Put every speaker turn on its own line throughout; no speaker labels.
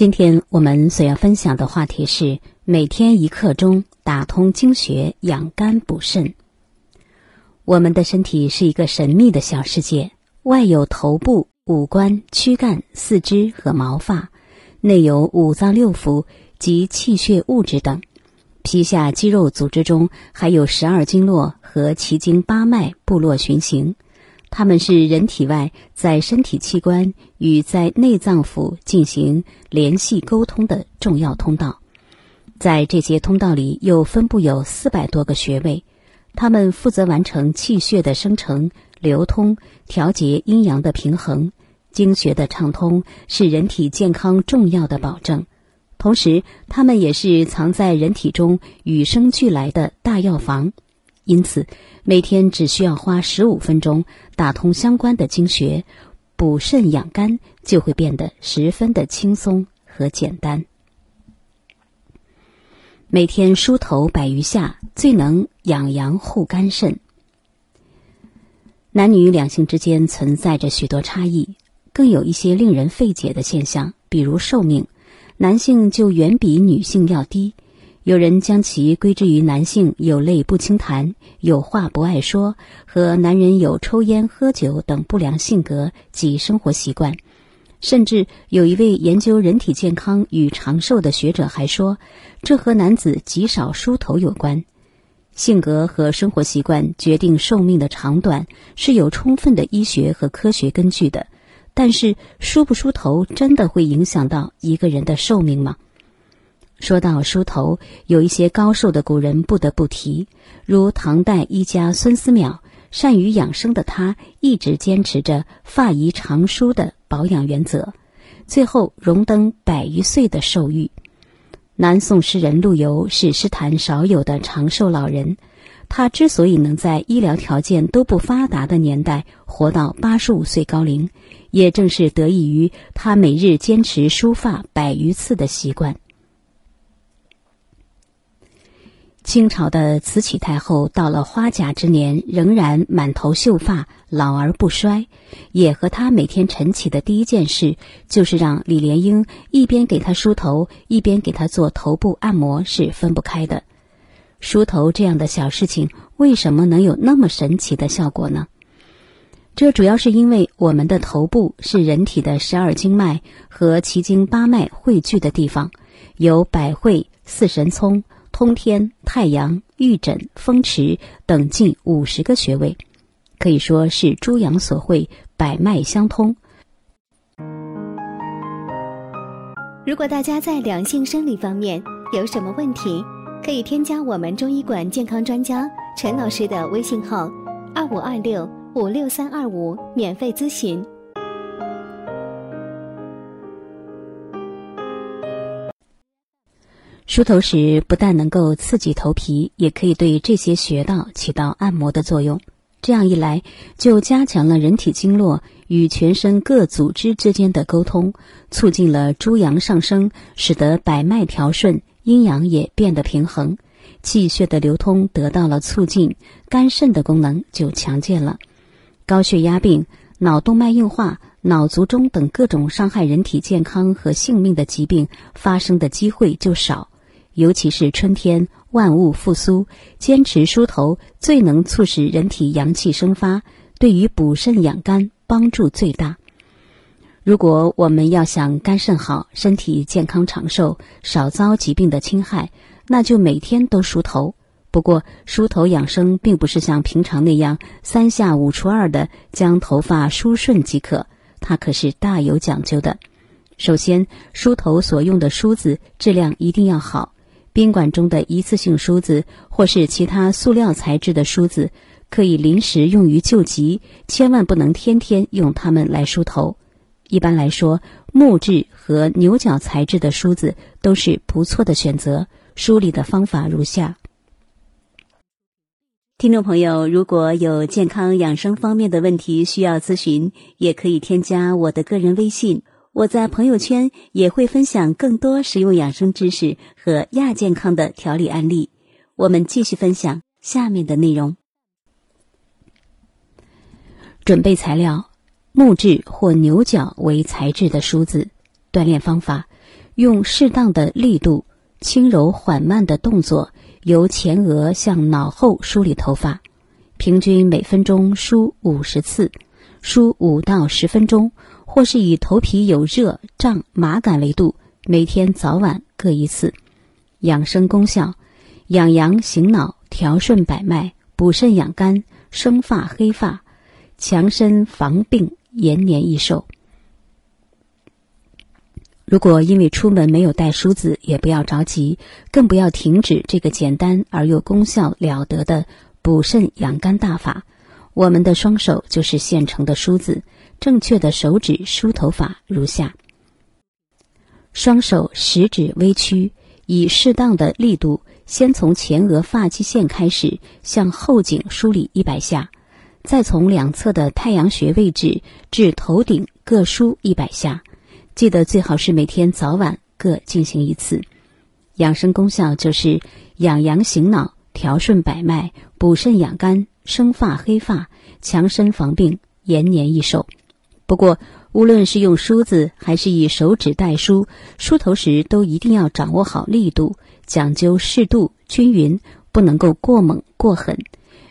今天我们所要分享的话题是每天一刻钟打通经穴，养肝补肾。我们的身体是一个神秘的小世界，外有头部、五官、躯干、四肢和毛发，内有五脏六腑及气血物质等，皮下肌肉组织中还有十二经络和奇经八脉部落循行。它们是人体外在身体器官与在内脏腑进行联系沟通的重要通道，在这些通道里又分布有四百多个穴位，它们负责完成气血的生成、流通、调节阴阳的平衡。经穴的畅通是人体健康重要的保证，同时它们也是藏在人体中与生俱来的大药房。因此，每天只需要花十五分钟打通相关的经穴，补肾养肝就会变得十分的轻松和简单。每天梳头百余下，最能养阳护肝肾。男女两性之间存在着许多差异，更有一些令人费解的现象，比如寿命，男性就远比女性要低。有人将其归之于男性有泪不轻弹、有话不爱说，和男人有抽烟喝酒等不良性格及生活习惯。甚至有一位研究人体健康与长寿的学者还说，这和男子极少梳头有关。性格和生活习惯决定寿命的长短是有充分的医学和科学根据的。但是，梳不梳头真的会影响到一个人的寿命吗？说到梳头，有一些高寿的古人不得不提，如唐代医家孙思邈，善于养生的他一直坚持着发宜长梳的保养原则，最后荣登百余岁的寿誉。南宋诗人陆游是诗坛少有的长寿老人，他之所以能在医疗条件都不发达的年代活到八十五岁高龄，也正是得益于他每日坚持梳发百余次的习惯。清朝的慈禧太后到了花甲之年，仍然满头秀发，老而不衰，也和她每天晨起的第一件事就是让李莲英一边给她梳头，一边给她做头部按摩，是分不开的。梳头这样的小事情，为什么能有那么神奇的效果呢？这主要是因为我们的头部是人体的十二经脉和奇经八脉汇聚的地方，有百会、四神聪。通天、太阳、玉枕、风池等近五十个穴位，可以说是诸阳所会，百脉相通。
如果大家在两性生理方面有什么问题，可以添加我们中医馆健康专家陈老师的微信号：二五二六五六三二五，免费咨询。
梳头时不但能够刺激头皮，也可以对这些穴道起到按摩的作用。这样一来，就加强了人体经络与全身各组织之间的沟通，促进了诸阳上升，使得百脉调顺，阴阳也变得平衡，气血的流通得到了促进，肝肾的功能就强健了。高血压病、脑动脉硬化、脑卒中等各种伤害人体健康和性命的疾病发生的机会就少。尤其是春天，万物复苏，坚持梳头最能促使人体阳气生发，对于补肾养肝帮助最大。如果我们要想肝肾好，身体健康长寿，少遭疾病的侵害，那就每天都梳头。不过，梳头养生并不是像平常那样三下五除二的将头发梳顺即可，它可是大有讲究的。首先，梳头所用的梳子质量一定要好。宾馆中的一次性梳子，或是其他塑料材质的梳子，可以临时用于救急，千万不能天天用它们来梳头。一般来说，木质和牛角材质的梳子都是不错的选择。梳理的方法如下：听众朋友，如果有健康养生方面的问题需要咨询，也可以添加我的个人微信。我在朋友圈也会分享更多实用养生知识和亚健康的调理案例。我们继续分享下面的内容。准备材料：木质或牛角为材质的梳子。锻炼方法：用适当的力度、轻柔缓慢的动作，由前额向脑后梳理头发，平均每分钟梳五十次，梳五到十分钟，或是以头皮有热、胀、麻感为度，每天早晚各一次。养生功效：养阳醒脑，调顺百脉，补肾养肝，生发黑发，强身防病，延年益寿。如果因为出门没有带梳子，也不要着急，更不要停止这个简单而又功效了得的补肾养肝大法。我们的双手就是现成的梳子，正确的手指梳头法如下：双手食指微曲，以适当的力度，先从前额发际线开始向后颈梳理一百下，再从两侧的太阳穴位置至头顶各梳一百下。记得最好是每天早晚各进行一次。养生功效就是养阳醒脑、调顺百脉、补肾养肝、生发黑发、强身防病、延年益寿。不过，无论是用梳子还是以手指代梳，梳头时都一定要掌握好力度，讲究适度均匀，不能够过猛过狠。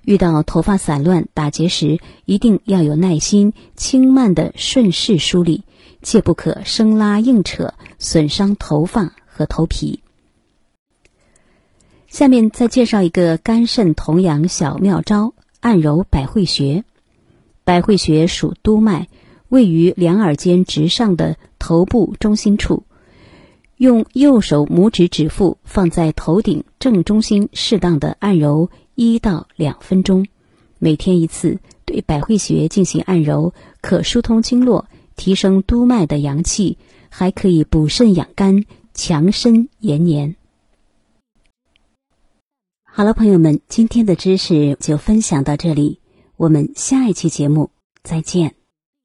遇到头发散乱打结时，一定要有耐心，轻慢的顺势梳理。切不可生拉硬扯，损伤头发和头皮。下面再介绍一个肝肾同养小妙招：按揉百会穴。百会穴属督脉，位于两耳尖直上的头部中心处。用右手拇指指腹放在头顶正中心，适当的按揉一到两分钟。每天一次，对百会穴进行按揉，可疏通经络。提升督脉的阳气，还可以补肾养肝、强身延年。好了，朋友们，今天的知识就分享到这里，我们下一期节目再见。